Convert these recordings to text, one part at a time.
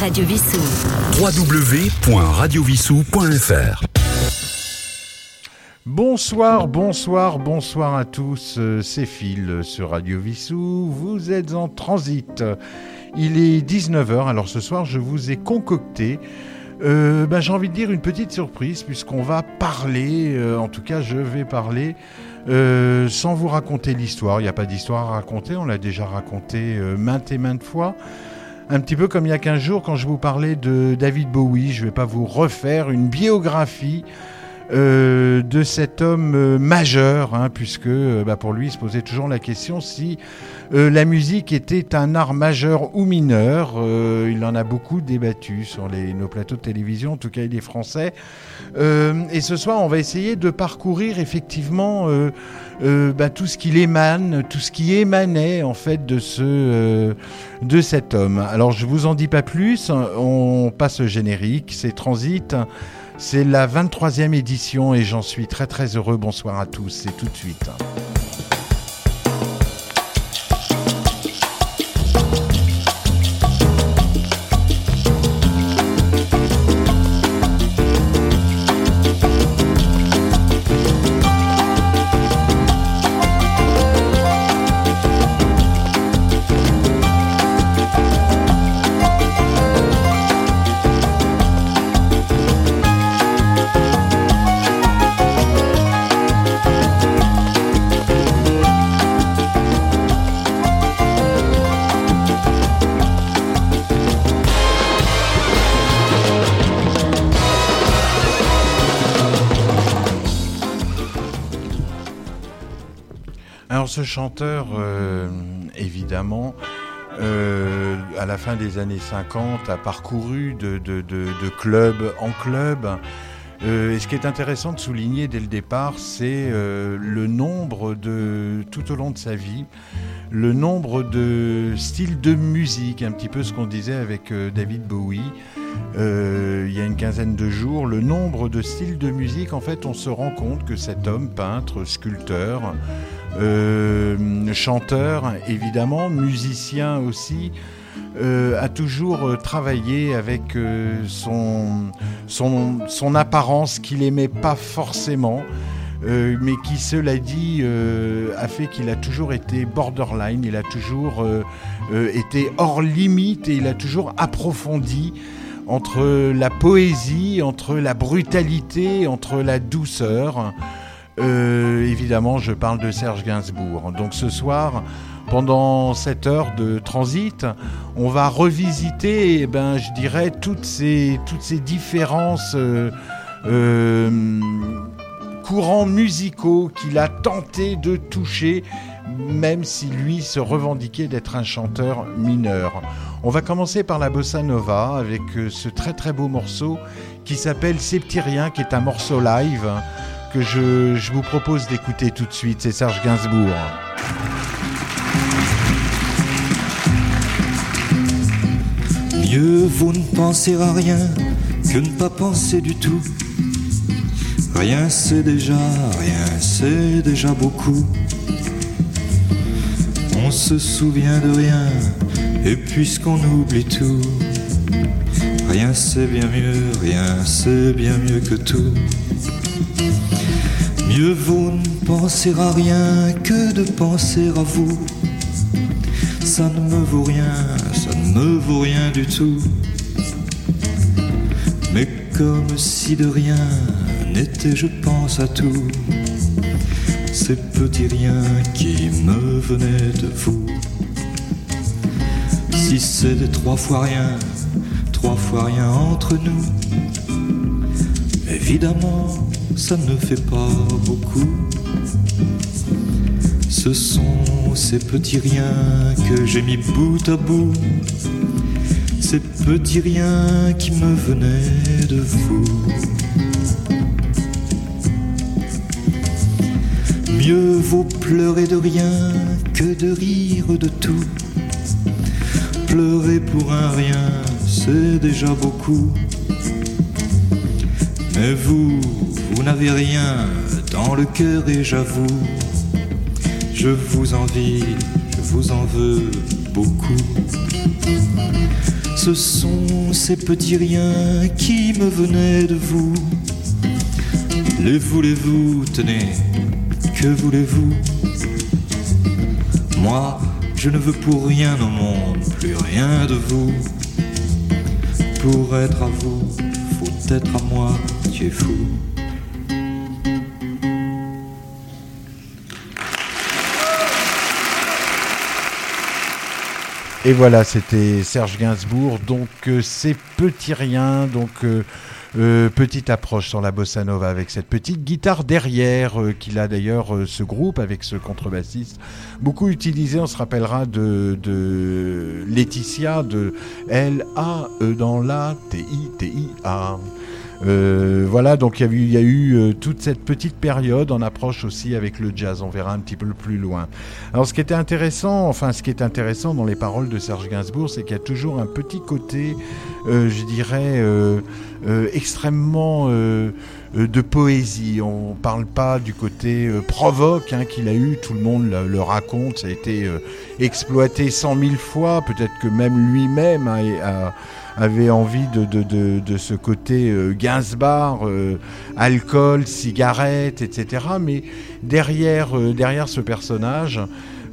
Radio Vissou. www.radiovissou.fr Bonsoir, bonsoir, bonsoir à tous. Euh, C'est Phil sur Radio Vissou. Vous êtes en transit. Il est 19h. Alors ce soir, je vous ai concocté. euh, ben, J'ai envie de dire une petite surprise puisqu'on va parler, euh, en tout cas je vais parler euh, sans vous raconter l'histoire. Il n'y a pas d'histoire à raconter, on l'a déjà raconté euh, maintes et maintes fois. Un petit peu comme il y a 15 jours quand je vous parlais de David Bowie. Je ne vais pas vous refaire une biographie euh, de cet homme euh, majeur, hein, puisque euh, bah, pour lui, il se posait toujours la question si la musique était un art majeur ou mineur. Il en a beaucoup débattu sur les, nos plateaux de télévision, en tout cas il est français. Et ce soir, on va essayer de parcourir effectivement bah, tout ce qu'il émane, tout ce qui émanait en fait de ce de cet homme. Alors je vous en dis pas plus, on passe au générique, c'est Transit. C'est la 23e édition et j'en suis très très heureux. Bonsoir à tous, c'est tout de suite. Ce chanteur, euh, évidemment, euh, à la fin des années 50, a parcouru de, club en club. Euh, et ce qui est intéressant de souligner dès le départ, c'est le nombre de, tout au long de sa vie, le nombre de styles de musique, un petit peu ce qu'on disait avec David Bowie. Il y a une quinzaine de jours, le nombre de styles de musique, en fait, on se rend compte que cet homme, peintre, sculpteur, euh, chanteur, évidemment, musicien aussi, euh, a toujours euh, travaillé avec son, son, son apparence qu'il aimait pas forcément. mais qui, cela dit, a fait qu'il a toujours été borderline, il a toujours été hors limite et il a toujours approfondi entre la poésie, entre la brutalité, entre la douceur. Euh, évidemment, je parle de Serge Gainsbourg. Donc ce soir, pendant cette heure de transit, on va revisiter, eh ben, je dirais, toutes ces, toutes ces différences euh, euh, courants musicaux qu'il a tenté de toucher, même si lui se revendiquait d'être un chanteur mineur. On va commencer par la bossa nova avec euh, ce très très beau morceau qui s'appelle Septyrien, qui est un morceau live je, je vous propose d'écouter tout de suite. C'est Serge Gainsbourg. Mieux vaut ne penser à rien que ne pas penser du tout. Rien c'est déjà, rien c'est déjà beaucoup. On se souvient de rien, et puisqu'on oublie tout, rien c'est bien mieux, rien c'est bien mieux que tout. Mieux vaut ne penser à rien que de penser à vous. Ça ne me vaut rien, ça ne me vaut rien du tout. Mais comme si de rien n'était, je pense à tout. Ces petits riens qui me venaient de vous. Si c'est des trois fois rien, trois fois rien entre nous. Évidemment, ça ne fait pas beaucoup. Ce sont ces petits riens que j'ai mis bout à bout. Ces petits riens qui me venaient de vous. Mieux vaut pleurer de rien que de rire de tout. Pleurer pour un rien, c'est déjà beaucoup. Mais vous, vous n'avez rien dans le cœur et j'avoue, je vous envie, je vous en veux beaucoup. Ce sont ces petits riens qui me venaient de vous. Les voulez-vous, tenez, que voulez-vous? Moi, je ne veux pour rien au monde, plus rien de vous. Pour être à vous, faut être à moi, tu es fou. Et voilà, c'était Serge Gainsbourg. Donc, euh, c'est petit rien. Donc, euh, euh, petite approche sur la bossa nova avec cette petite guitare derrière qu'il a d'ailleurs ce groupe avec ce contrebassiste beaucoup utilisé. On se rappellera de, Laetitia de L A E dans la T I T I A. Euh, voilà, donc il y a eu, euh, toute cette petite période en approche aussi avec le jazz. On verra un petit peu plus loin. Alors, ce qui était intéressant, enfin, ce qui est intéressant dans les paroles de Serge Gainsbourg, c'est qu'il y a toujours un petit côté, euh, je dirais, extrêmement de poésie. On ne parle pas du côté provoque hein, qu'il a eu, tout le monde le, raconte, ça a été exploité cent mille fois, peut-être que même lui-même hein, a, avait envie de, de, de, ce côté euh, Gainsbar, euh, alcool, cigarette, etc. Mais derrière, euh, derrière ce personnage,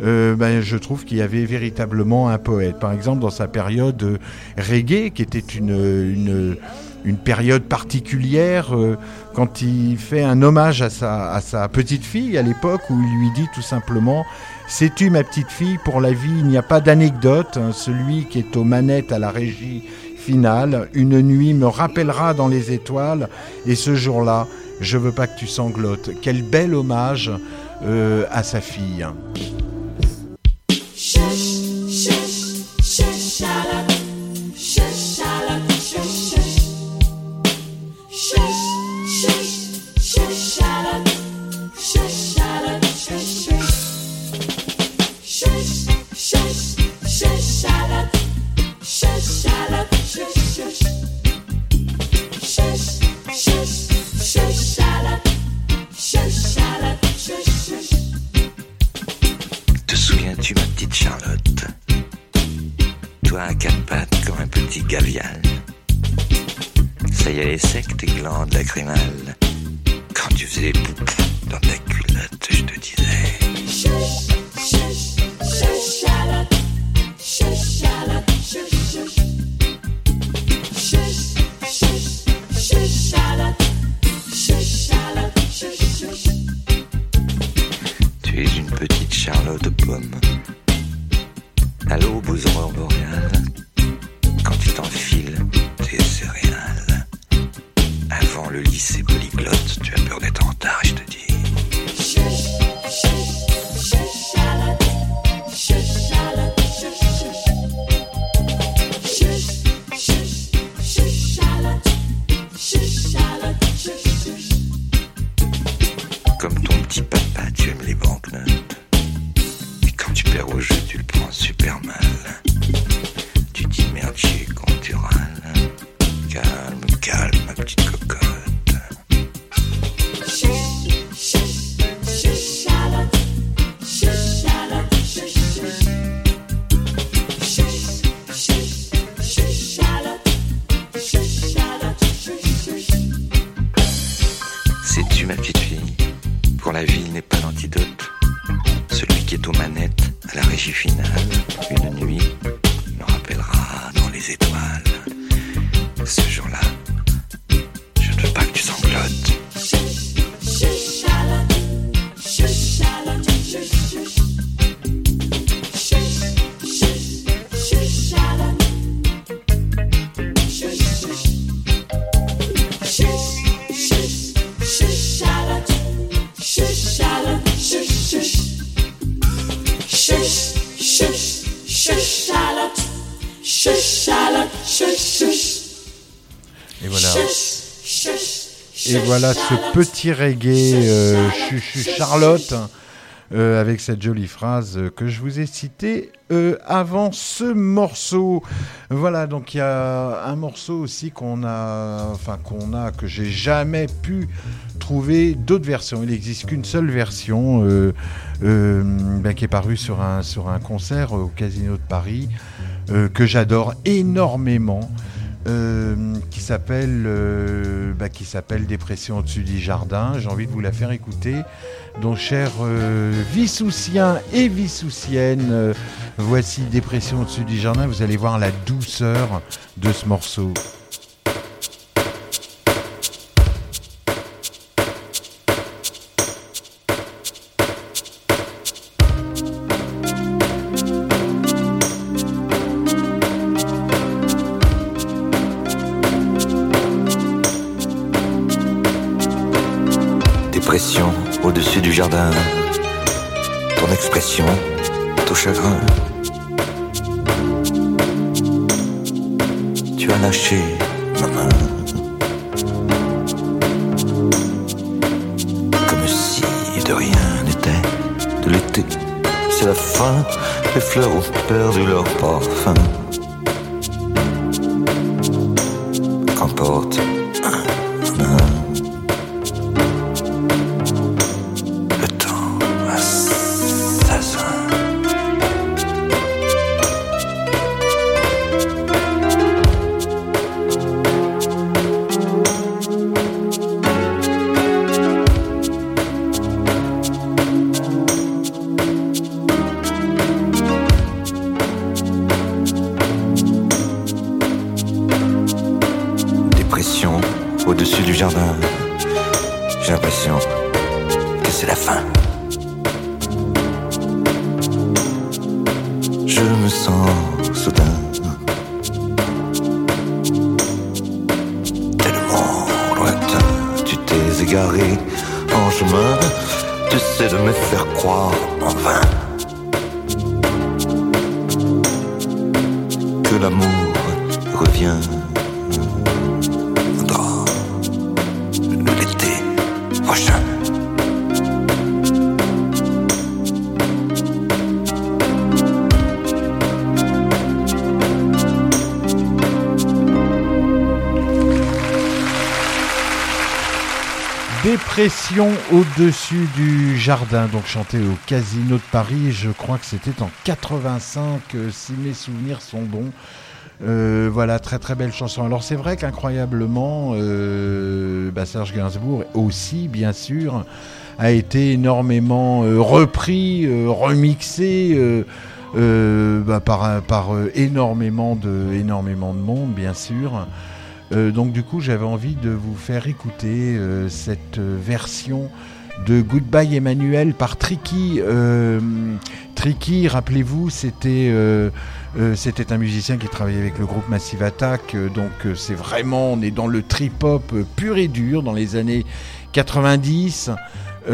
ben, je trouve qu'il y avait véritablement un poète. Par exemple, dans sa période reggae, qui était une, une, une période particulière, quand il fait un hommage à sa, à sa petite fille à l'époque, où il lui dit tout simplement Sais-tu, ma petite fille, pour la vie, il n'y a pas d'anecdote. Hein, celui qui est aux manettes à la régie finale, une nuit me rappellera dans les étoiles, et ce jour-là, je veux pas que tu sanglotes. Quel bel hommage euh, à sa fille. avec tes glandes lacrymales. Quand tu faisais les. ce jour-là. Voilà ce petit reggae euh, chuchu Charlotte euh, avec cette jolie phrase que je vous ai citée euh, avant ce morceau. Voilà, donc il y a un morceau aussi qu'on a, enfin qu'on a, que j'ai jamais pu trouver d'autres versions. Il n'existe qu'une seule version ben, qui est parue sur un concert au Casino de Paris. que j'adore énormément. Qui s'appelle bah, qui s'appelle Dépression au-dessus du jardin. J'ai envie de vous la faire écouter. Donc, chers Vissoussiens et Vissoussiennes, voici Dépression au-dessus du jardin. Vous allez voir la douceur de ce morceau. Les fleurs ont perdu leur parfum. Au-dessus du jardin, donc chanté au Casino de Paris. Je crois que c'était en 85, euh, si mes souvenirs sont bons. Euh, voilà, très très belle chanson. Alors c'est vrai qu'incroyablement, euh, bah, Serge Gainsbourg aussi, bien sûr, a été énormément repris, remixé bah, par, par énormément, de, énormément de monde, bien sûr. Euh, donc du coup, j'avais envie de vous faire écouter euh, cette version de Goodbye Emmanuel par Tricky. Euh, Tricky, rappelez-vous, c'était un musicien qui travaillait avec le groupe Massive Attack. donc c'est vraiment, on est dans le trip-hop pur et dur dans les années 90. et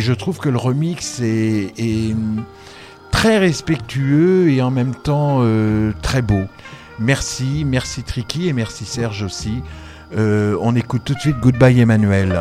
je trouve que le remix est très respectueux et en même temps très beau. Merci, merci Tricky et merci Serge aussi. Euh, on écoute tout de suite Goodbye Emmanuel.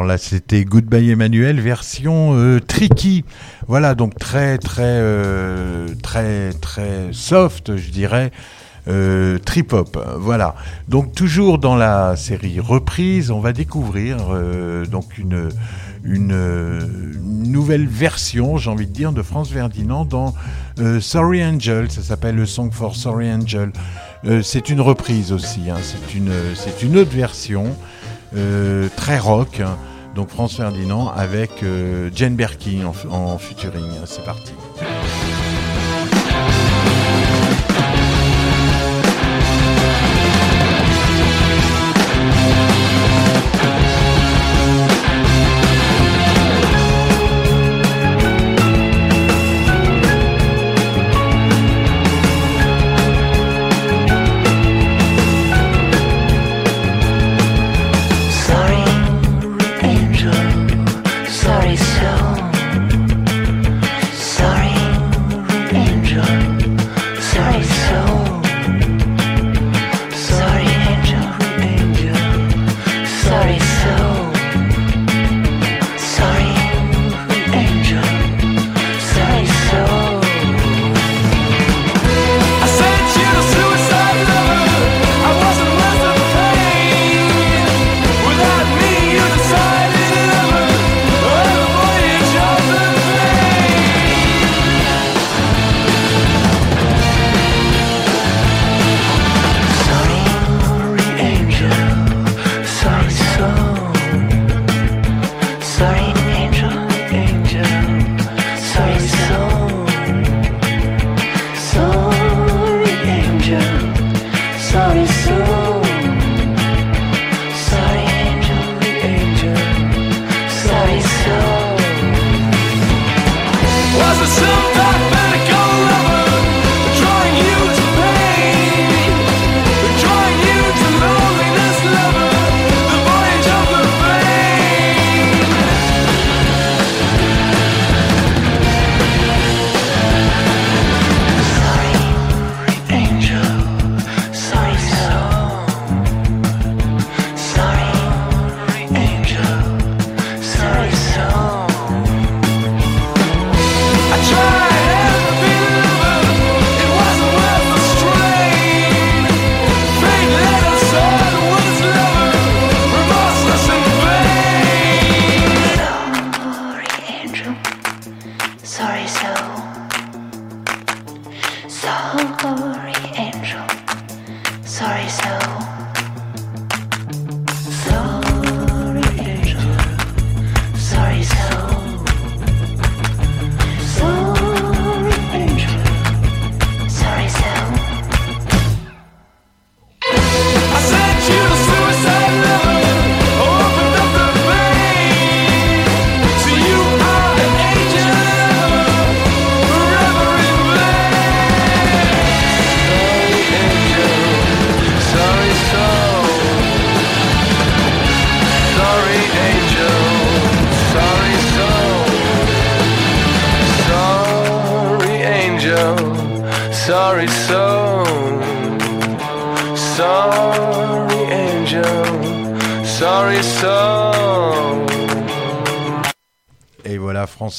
Alors là c'était Goodbye Emmanuel version euh, tricky. Voilà, donc très très euh, très très soft, je dirais. Euh, trip hop, voilà. Donc toujours dans la série reprise, on va découvrir euh, donc une une euh, nouvelle version, j'ai envie de dire, de France Ferdinand dans euh, Sorry Angel. Ça s'appelle le Song for Sorry Angel. C'est une reprise aussi. hein. C'est une une autre version très rock. hein. Donc France Ferdinand avec euh, Jane Birkin en, en. C'est parti.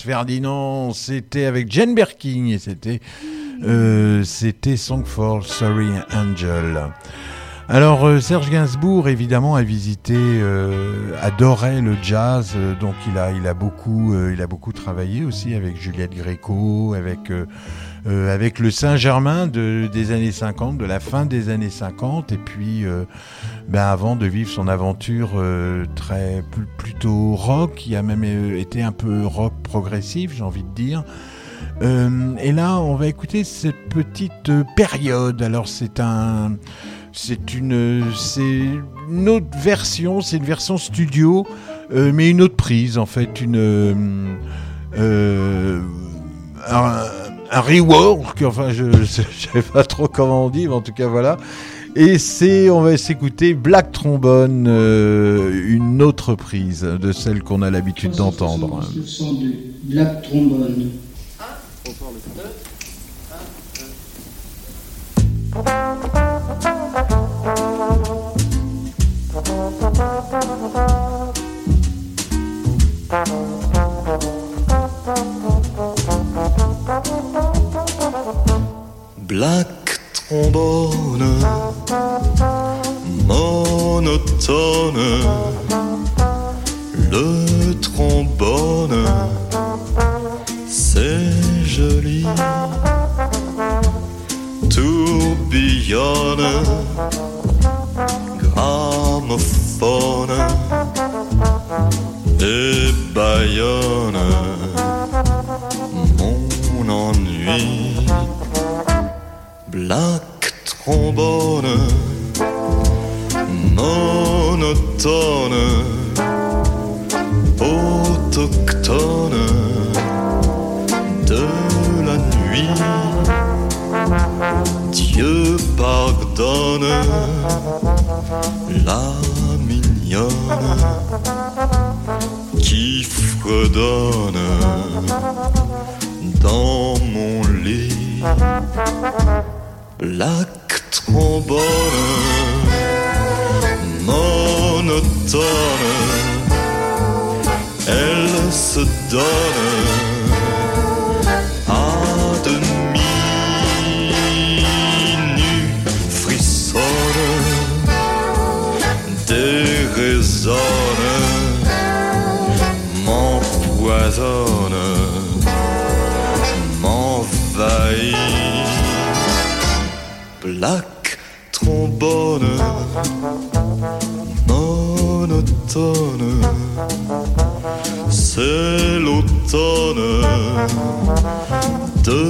Ferdinand, c'était avec Jane Birkin et c'était euh, c'était Song for Sorry Angel. Alors euh, Serge Gainsbourg évidemment a visité, euh, adorait le jazz, donc il a beaucoup il a beaucoup travaillé aussi avec Juliette Gréco, avec euh, avec le Saint-Germain de, des années 50, de la fin des années 50, et puis euh, ben, avant de vivre son aventure euh, très pl- plutôt rock, qui a même euh, été un peu rock progressif, j'ai envie de dire. Euh, et là, on va écouter cette petite euh, période. Alors, c'est un, c'est une, c'est une autre version, c'est une version studio, mais une autre prise en fait, une, euh, un, rework. Enfin, je, je sais pas trop comment on dit, mais en tout cas voilà. Et c'est, on va s'écouter Black Trombone, euh, une autre prise de celle qu'on a l'habitude d'entendre. Le son de Black Trombone. Black trombone, monotone, le trombone, c'est joli, tourbillonne, gramophone. Et baillonne la mignonne qui fredonne dans mon lit. Black trombone, monotone, elle se donne Black trombone, monotone, c'est l'automne de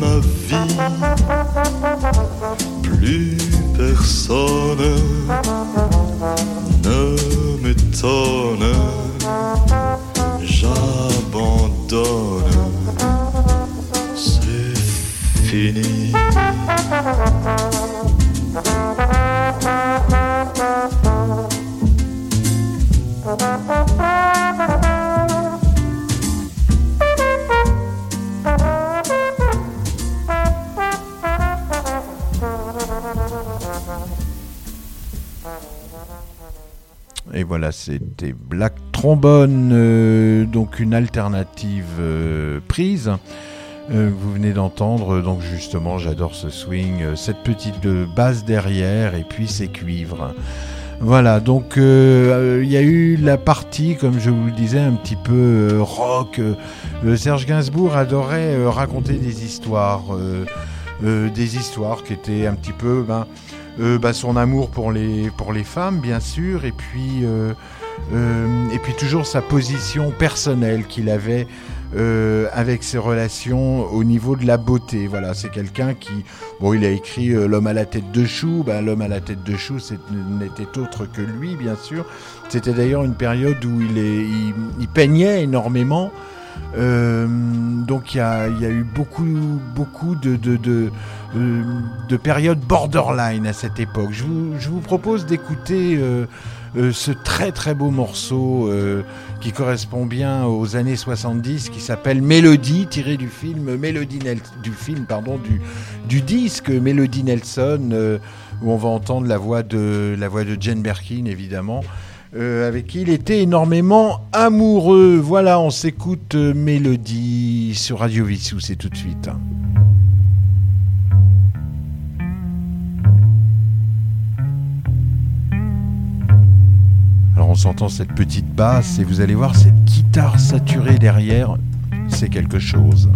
ma vie. Plus personne ne m'étonne, j'abandonne, Et voilà, c'était Black Trombone, euh, donc une alternative euh, prise. Euh, vous venez d'entendre, donc justement, j'adore ce swing, euh, cette petite euh, basse derrière et puis ces cuivres. Voilà, donc euh, euh, il y a eu la partie, comme je vous le disais, un petit peu euh, rock. euh, euh, Serge Gainsbourg adorait euh, raconter des histoires, euh, euh, des histoires qui étaient un petit peu ben, euh, bah, son amour pour les, pour les femmes, bien sûr, et puis, euh, et puis toujours sa position personnelle qu'il avait euh, avec ses relations au niveau de la beauté. Voilà, c'est quelqu'un qui, bon, il a écrit euh, L'homme à la tête de chou. Ben, L'homme à la tête de chou, n'était autre que lui, bien sûr. C'était d'ailleurs une période où il, il peignait énormément. Euh, donc il y a, eu beaucoup, beaucoup de, de, de, de périodes borderline à cette époque. Je vous, propose d'écouter euh, euh, ce très très beau morceau qui correspond bien aux années 70, qui s'appelle Mélodie, tiré du film Mélodie du film pardon du, disque Mélodie Nelson. où on va entendre la voix de, la voix de Jane Birkin, évidemment, euh, avec qui il était énormément amoureux. Voilà, on s'écoute euh, Mélodie sur Radio Vissou, c'est tout de suite. Alors on s'entend cette petite basse et vous allez voir cette guitare saturée derrière, c'est quelque chose.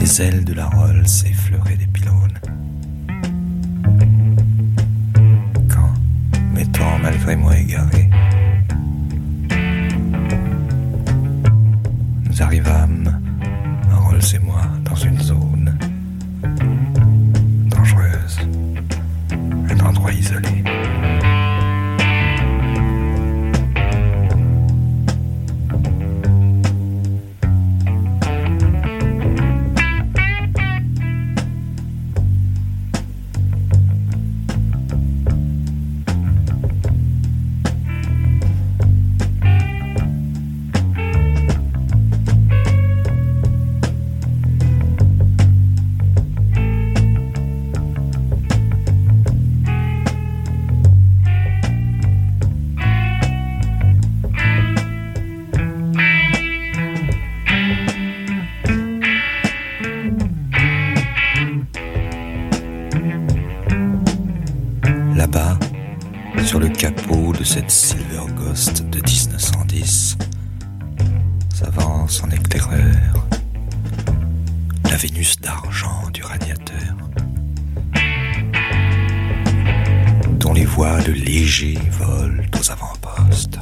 Les ailes de la Rolls effleuraient malgré moi égaré, nous arrivâmes, Rolls et moi, dans une zone dangereuse, un endroit isolé. Sur le capot de cette Silver Ghost de 1910, s'avance en éclaireur. La Vénus d'argent du radiateur, dont les voiles légers volent aux avant-postes.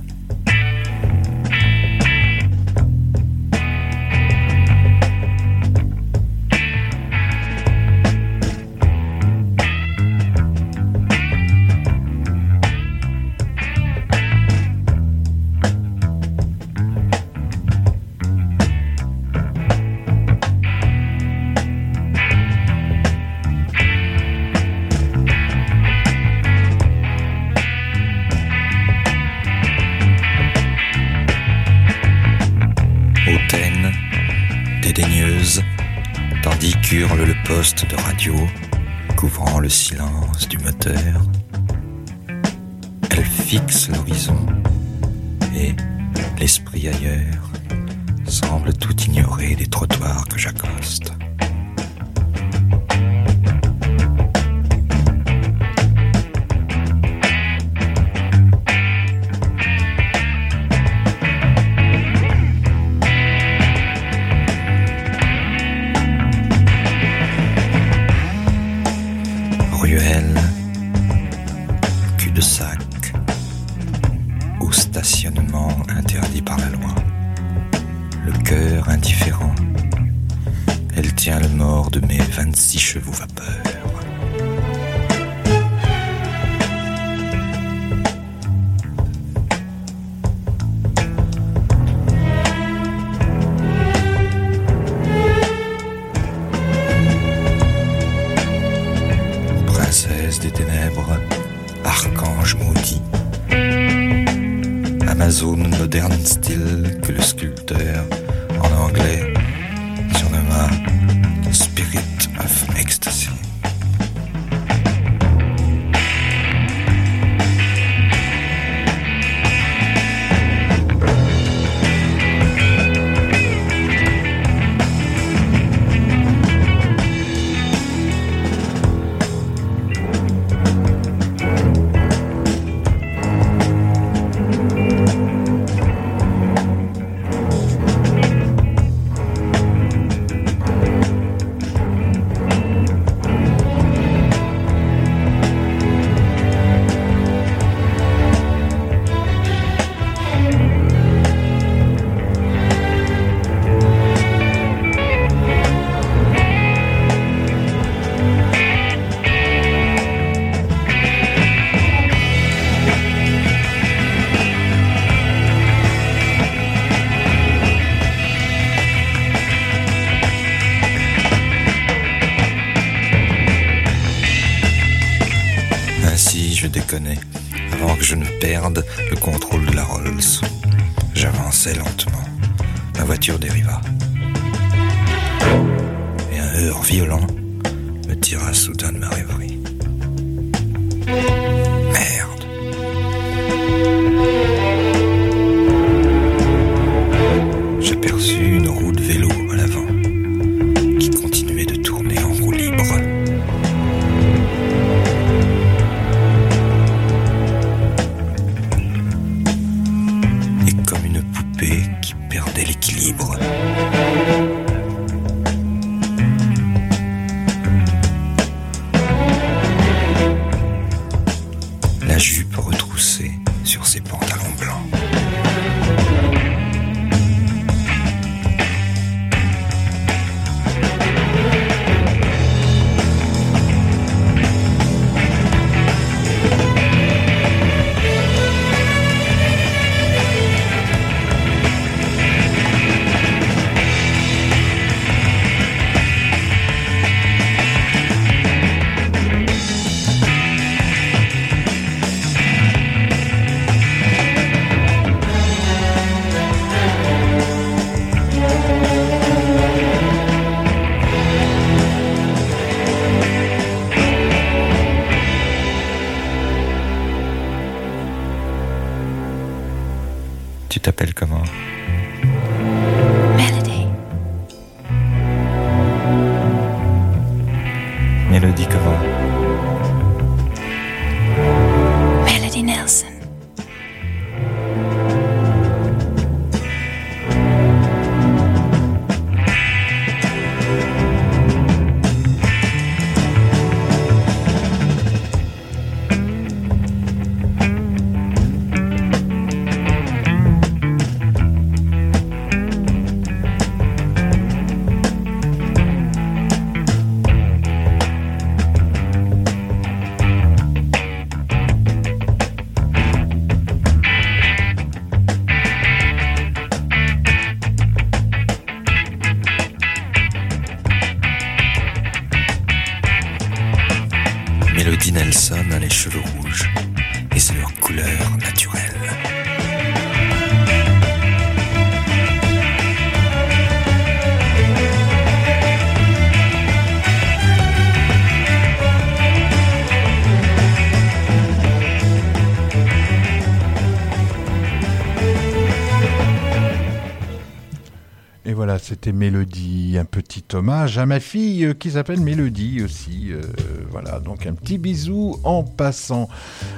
Petit hommage à ma fille euh, qui s'appelle Mélodie aussi. euh, voilà, donc un petit bisou en passant.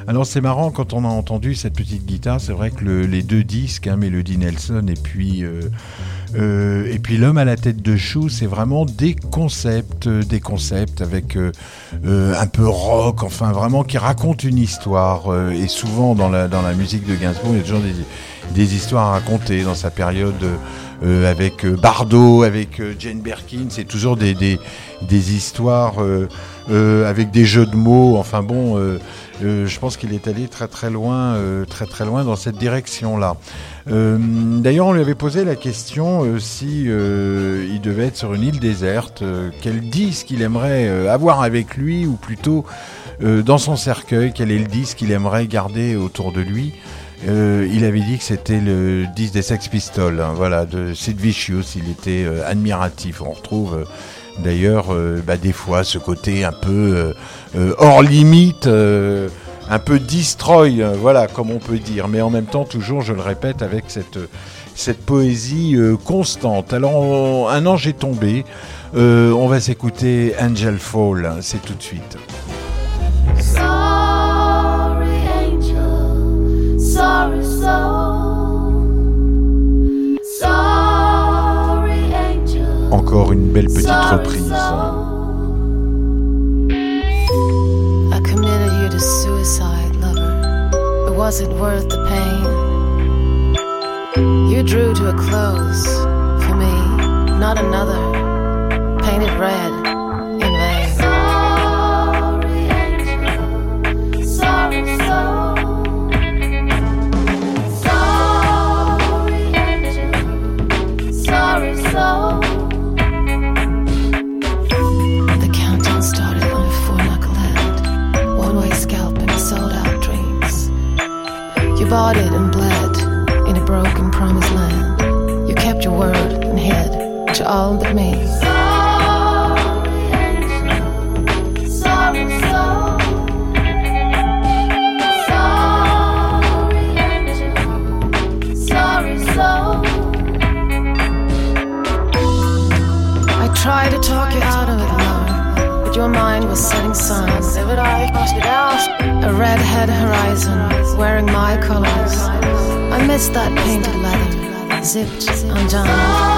Alors c'est marrant quand on a entendu cette petite guitare, c'est vrai que le- les deux disques, hein, Mélodie Nelson et puis euh, euh, et puis l'homme à la tête de chou, c'est vraiment des concepts, euh, des concepts avec euh, euh, un peu rock, enfin vraiment qui racontent une histoire. et souvent dans la dans la musique de Gainsbourg, il y a toujours des, des histoires à raconter dans sa période. euh, avec Bardot, avec Jane Birkin, c'est toujours des, des, des histoires euh, euh, avec des jeux de mots. Enfin bon, euh, je pense qu'il est allé très très loin, très très loin dans cette direction-là. D'ailleurs, on lui avait posé la question si il devait être sur une île déserte, euh, quel disque il aimerait avoir avec lui, ou plutôt dans son cercueil, quel est le disque qu'il aimerait garder autour de lui. Il avait dit que c'était le disque des Sex Pistols, hein, voilà, de Sid Vicious. Il était admiratif. On retrouve d'ailleurs euh, bah, des fois ce côté un peu euh, euh, hors limite, un peu destroy, euh, voilà, comme on peut dire. Mais en même temps, toujours, je le répète, avec cette poésie constante. Alors, un ange est tombé. On va s'écouter Angel Fall. hein, C'est tout de suite. Encore une belle petite Sorry, reprise. soul. I committed you to suicide, lover. But was it worth the pain? You drew to a close for me, not another, painted red in. Sorry, angel. Sorry, soul. Bought it and bled in a broken promised land. You kept your word and hid to all but me. I try to talk it. out. Sorry, setting sun. A red-head horizon, wearing my colors. I miss that painted leather, zipped undone.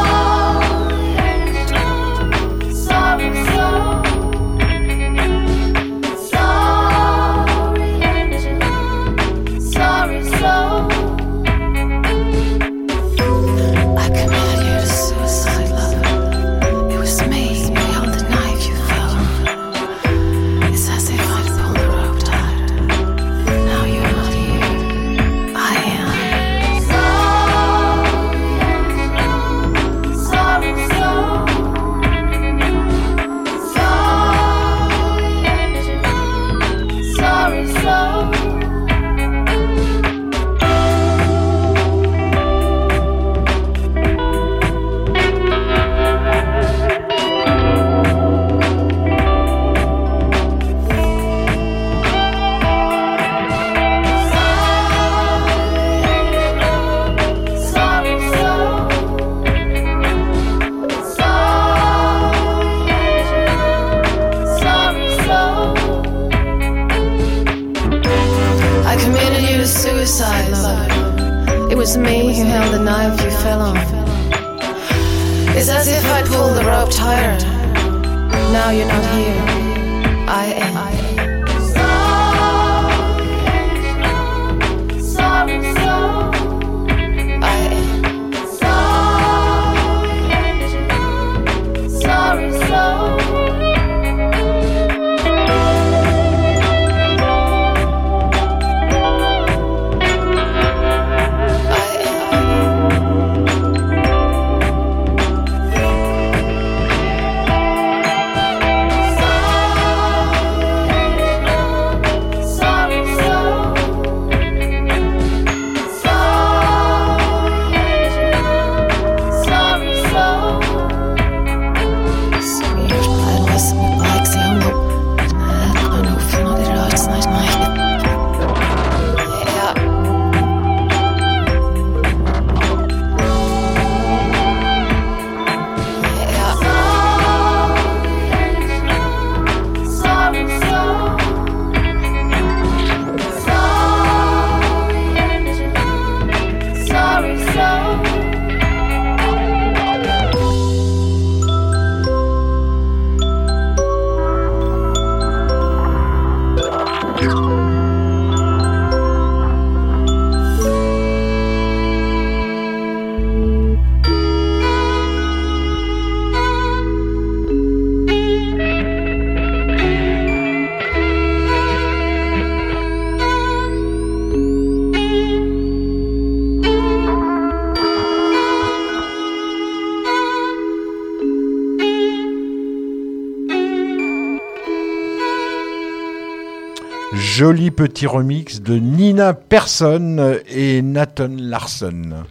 Joli petit remix de Nina Persson et Nathan Larson.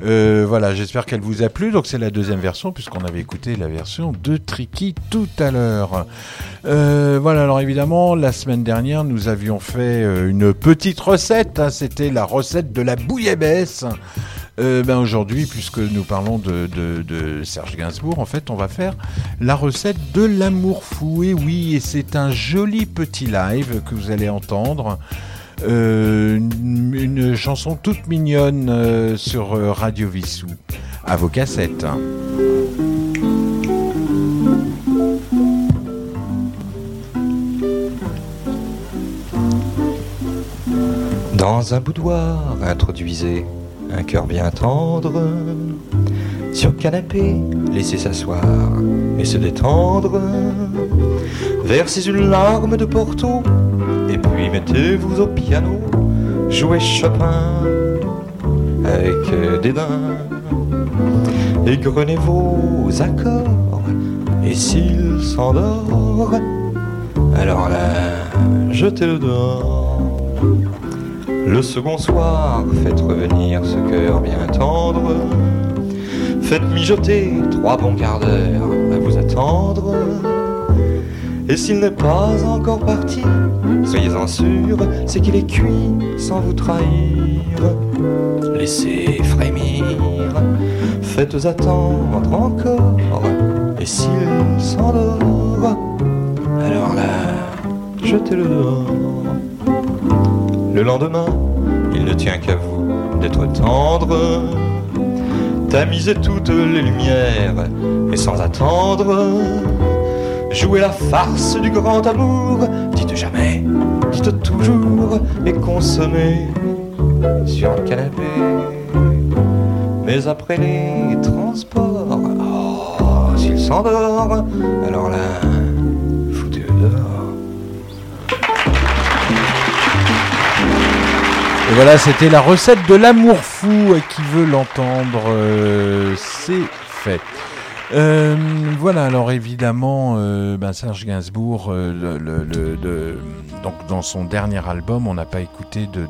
Euh, voilà, j'espère qu'elle vous a plu. Donc c'est la deuxième version puisqu'on avait écouté la version de Tricky tout à l'heure. Euh, voilà, alors évidemment, la semaine dernière, nous avions fait euh, une petite recette. hein. C'était la recette de la bouillabaisse. Euh, ben aujourd'hui, puisque nous parlons de, Serge Gainsbourg, en fait, on va faire la recette de l'amour fou. Et oui, et c'est un joli petit live que vous allez entendre. Euh, une, chanson toute mignonne euh, sur Radio Vissou, à vos cassettes. Dans un boudoir, introduisez un cœur bien tendre. Sur canapé, laissez s'asseoir et se détendre. Versez une larme de Porto et puis mettez-vous au piano. Jouez Chopin avec euh, dédain. Égrenez vos accords et s'il s'endort, alors là, jetez-le dehors. Le second soir, faites revenir ce cœur bien tendre. Faites mijoter trois bons quarts d'heure à vous attendre. Et s'il n'est pas encore parti, soyez-en sûr, c'est qu'il est cuit sans vous trahir. Laissez frémir, faites attendre encore. Et s'il s'endort, alors là, jetez-le dehors. Le lendemain, il ne tient qu'à vous d'être tendre. Tamiser toutes les lumières et sans attendre, jouer la farce du grand amour. Dites jamais, dites toujours et consommez sur le canapé. Mais après les transports, oh, s'il s'endort, alors là, Voilà, c'était la recette de l'amour fou. Qui veut l'entendre, euh, c'est fait. Euh, voilà, alors évidemment, euh, ben Serge Gainsbourg, le, donc dans son dernier album, on n'a pas écouté de,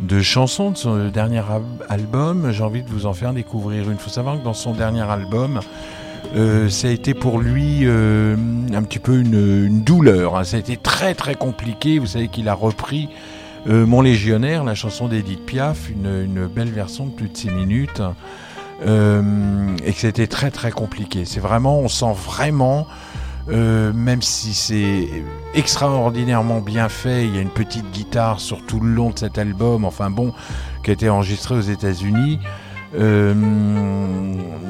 de, chansons de son dernier al- album. J'ai envie de vous en faire découvrir une. Il faut savoir que dans son dernier album, ça a été pour lui un petit peu une, une douleur. hein. Ça a été très très compliqué. Vous savez qu'il a repris euh, Mon Légionnaire, la chanson d'Edith Piaf, une, belle version de plus de 6 minutes. Euh, et que c'était très très compliqué. C'est vraiment, on sent vraiment, euh, même si c'est extraordinairement bien fait, il y a une petite guitare sur tout le long de cet album, enfin bon, qui a été enregistré aux États-Unis. Euh,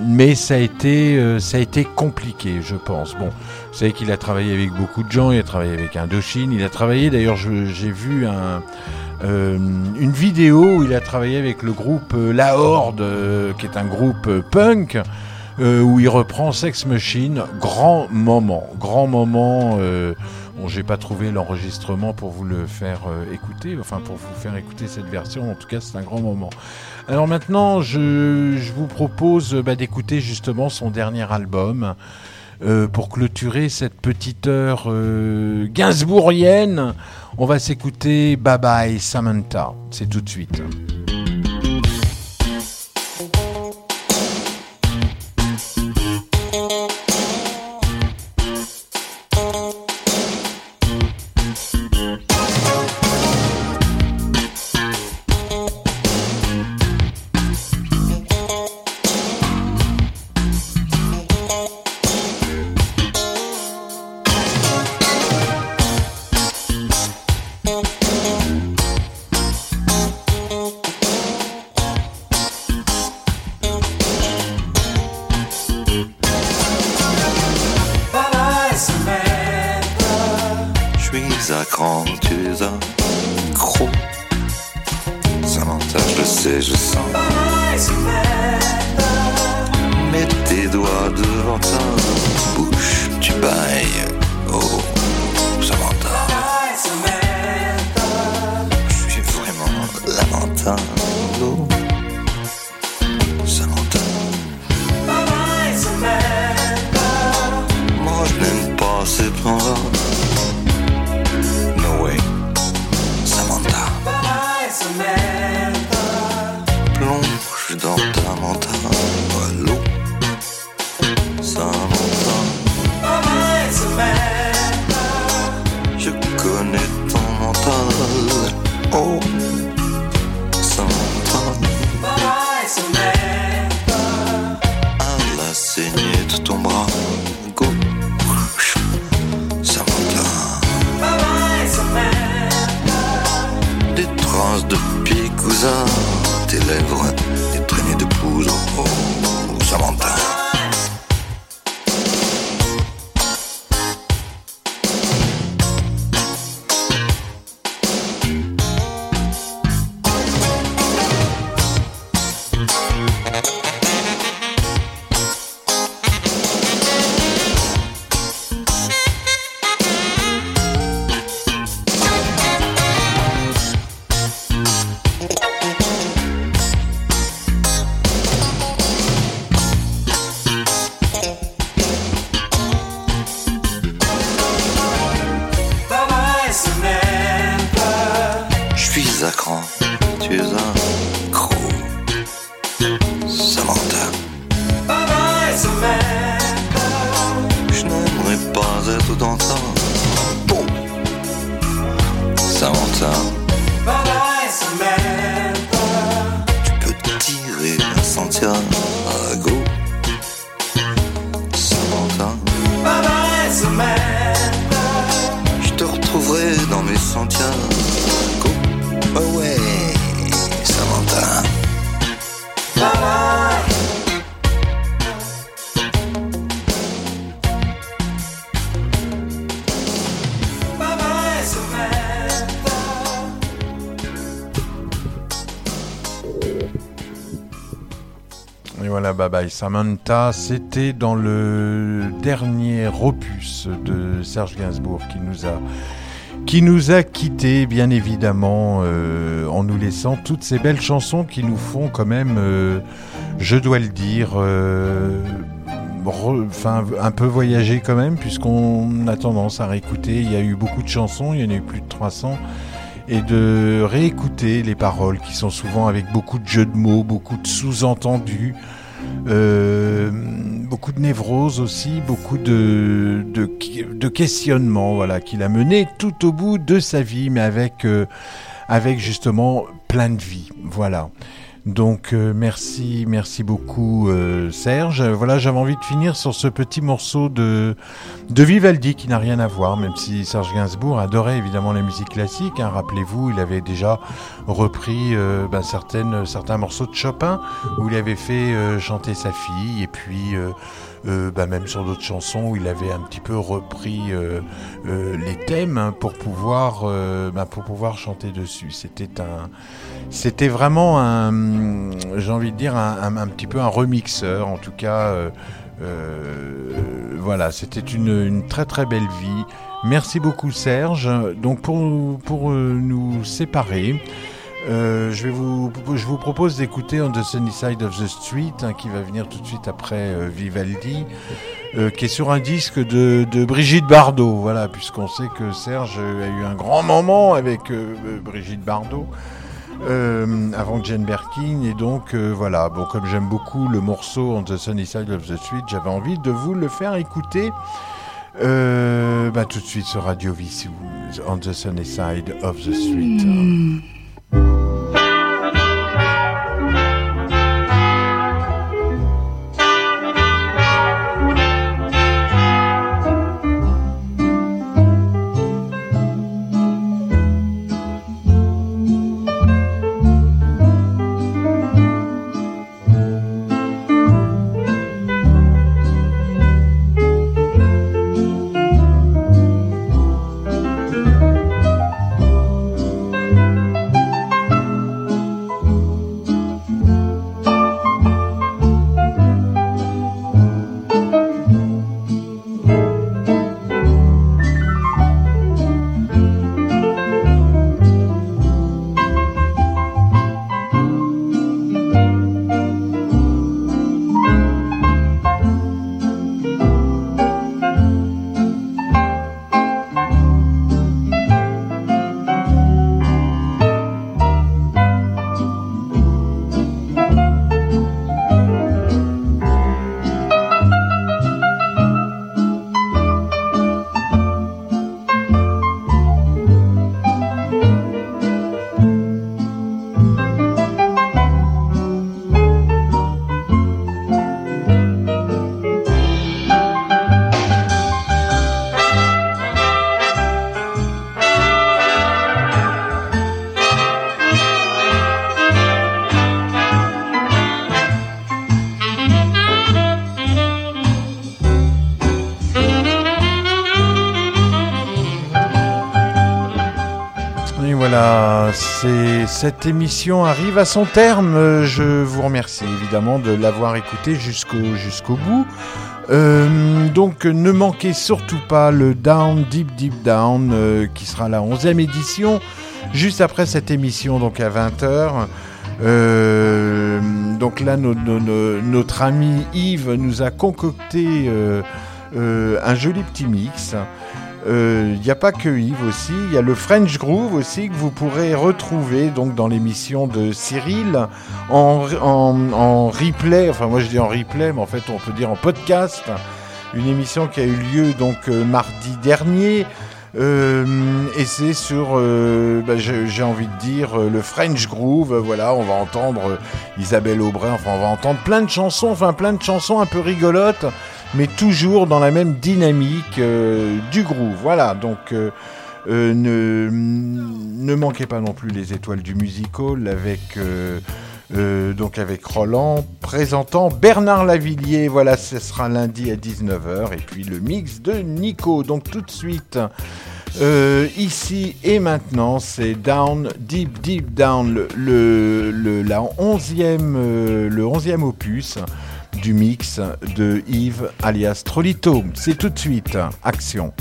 mais ça a été, euh, ça a été compliqué, je pense. Bon, vous savez qu'il a travaillé avec beaucoup de gens. Il a travaillé avec Indochine. Il a travaillé, d'ailleurs, j'ai vu un, euh, une vidéo où il a travaillé avec le groupe La Horde, qui est un groupe punk, où il reprend Sex Machine. Grand moment, grand moment. Bon, j'ai pas trouvé l'enregistrement pour vous le faire euh, écouter, enfin pour vous faire écouter cette version. En tout cas, c'est un grand moment. Alors maintenant, je, je vous propose euh, bah, d'écouter justement son dernier album. Euh, pour clôturer cette petite heure euh, gainsbourgienne, on va s'écouter Bye Bye Samantha. C'est tout de suite. Samantha, c'était dans le dernier opus de Serge Gainsbourg qui nous a qui nous a quittés, bien évidemment, euh, en nous laissant toutes ces belles chansons qui nous font quand même, euh, je dois le dire, euh, enfin un peu voyager quand même, puisqu'on a tendance à réécouter. Il y a eu beaucoup de chansons, il y en a eu plus de 300 et de réécouter les paroles qui sont souvent avec beaucoup de jeux de mots, beaucoup de sous-entendus, euh, beaucoup de névrose aussi, beaucoup de, de, de questionnements voilà, qu'il a mené tout au bout de sa vie, mais avec, euh, avec justement plein de vie. Voilà. Donc euh, merci, merci beaucoup euh, Serge. Voilà, j'avais envie de finir sur ce petit morceau de, de Vivaldi qui n'a rien à voir, même si Serge Gainsbourg adorait évidemment la musique classique. hein. Rappelez-vous, il avait déjà repris euh, certaines, certains morceaux de Chopin où il avait fait chanter sa fille et puis euh, bah, même sur d'autres chansons où il avait un petit peu repris euh, euh, les thèmes hein, pour pouvoir bah, pour pouvoir chanter dessus. C'était vraiment un j'ai envie de dire un, un- petit peu un remixeur en tout cas voilà c'était une, très très belle vie. Merci beaucoup Serge. Donc pour pour nous séparer. Euh, je, vous, propose d'écouter On the Sunny Side of the Street, hein, qui va venir tout de suite après euh, Vivaldi, euh, qui est sur un disque de, Brigitte Bardot, voilà, puisqu'on sait que Serge a eu un grand moment avec Brigitte Bardot. avant Jane Birkin et donc voilà bon comme j'aime beaucoup le morceau On the Sunny Side of the Street j'avais envie de vous le faire écouter bah, tout de suite sur Radio Vissou On the Sunny Side of the Street Et cette émission arrive à son terme. Euh, Je vous remercie évidemment de l'avoir écouté jusqu'au jusqu'au bout. Euh, donc ne manquez surtout pas le Down Deep Deep Down euh, qui sera la 11e édition juste après cette émission donc à 20h. Euh, donc là no- no- no- notre ami Yves nous a concocté un joli petit mix. Il n'y a pas que Yves aussi, il y a le French Groove aussi que vous pourrez retrouver donc dans l'émission de Cyril en, en, en replay, enfin moi je dis en replay, mais en fait on peut dire en podcast, une émission qui a eu lieu donc euh, mardi dernier. Euh, et c'est sur, euh, bah, j'ai envie de dire, euh, le French Groove. euh, Voilà, on va entendre euh, Isabelle Aubray, enfin on va entendre plein de chansons, enfin plein de chansons un peu rigolotes, mais toujours dans la même dynamique euh, du groove. Voilà, donc euh, Euh, ne, ne manquez pas non plus les étoiles du musical avec donc avec Roland présentant Bernard Lavillier. Voilà, ce sera lundi à 19h et puis le mix de Nico. Donc tout de suite. ici et maintenant, c'est Down, Deep, Deep Down, le, le, le- la 11e, le 11e opus du mix de Yves alias Trolito. C'est tout de suite. Action.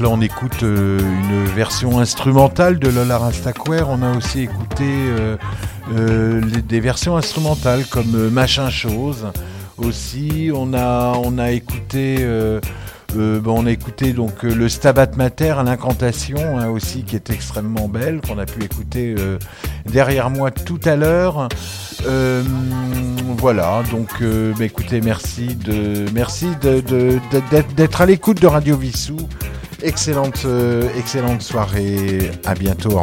Là on écoute euh, une version instrumentale de Lola Rastaquaire. On a aussi écouté euh, euh, des versions instrumentales comme Machin Chose. Aussi, on a, écouté, on a donc le Stabat Mater, l'incantation hein, aussi, qui est extrêmement belle, qu'on a pu écouter derrière moi tout à l'heure. Voilà, donc bah, écoutez, merci merci d'être à l'écoute de Radio Vissou. Excellente, euh, excellente soirée. À bientôt.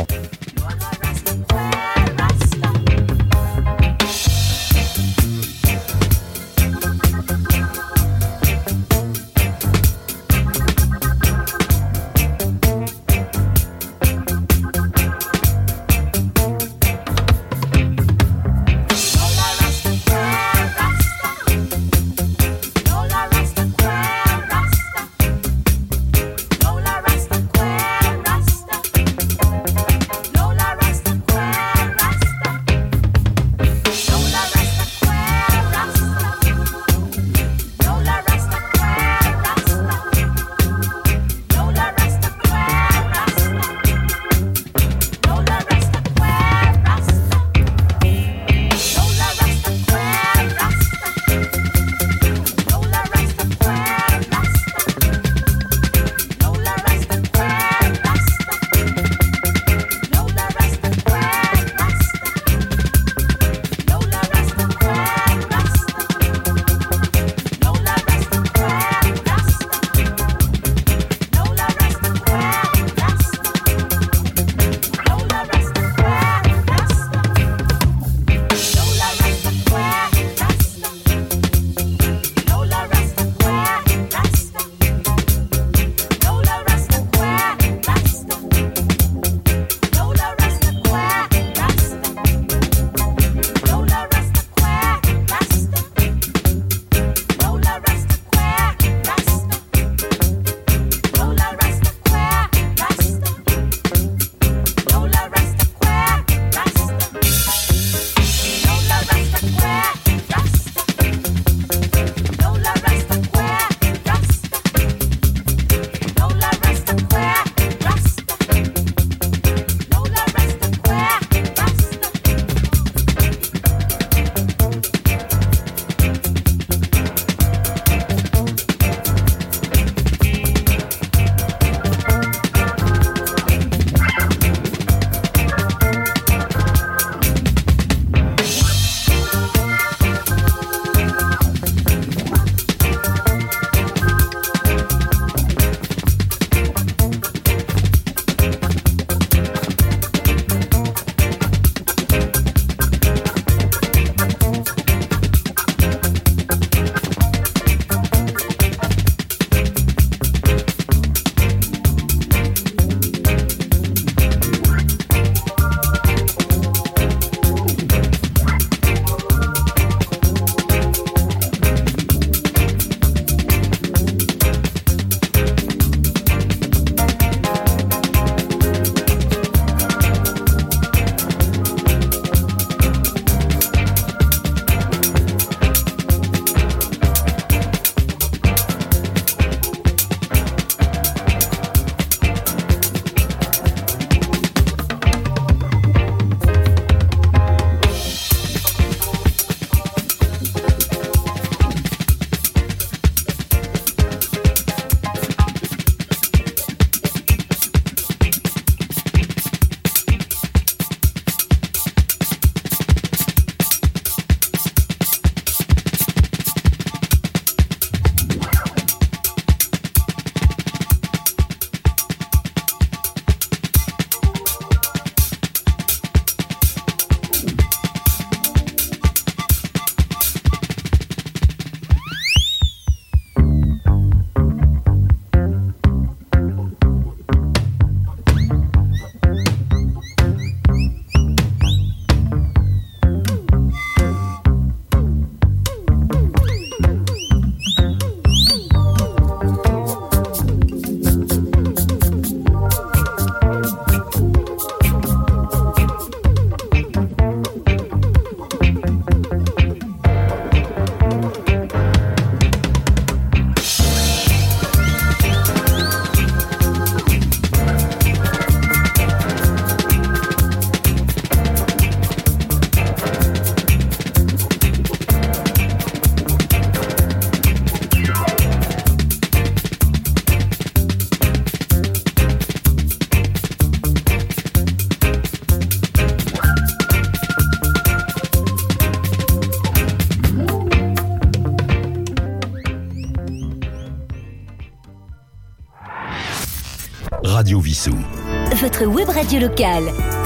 Web radio locale.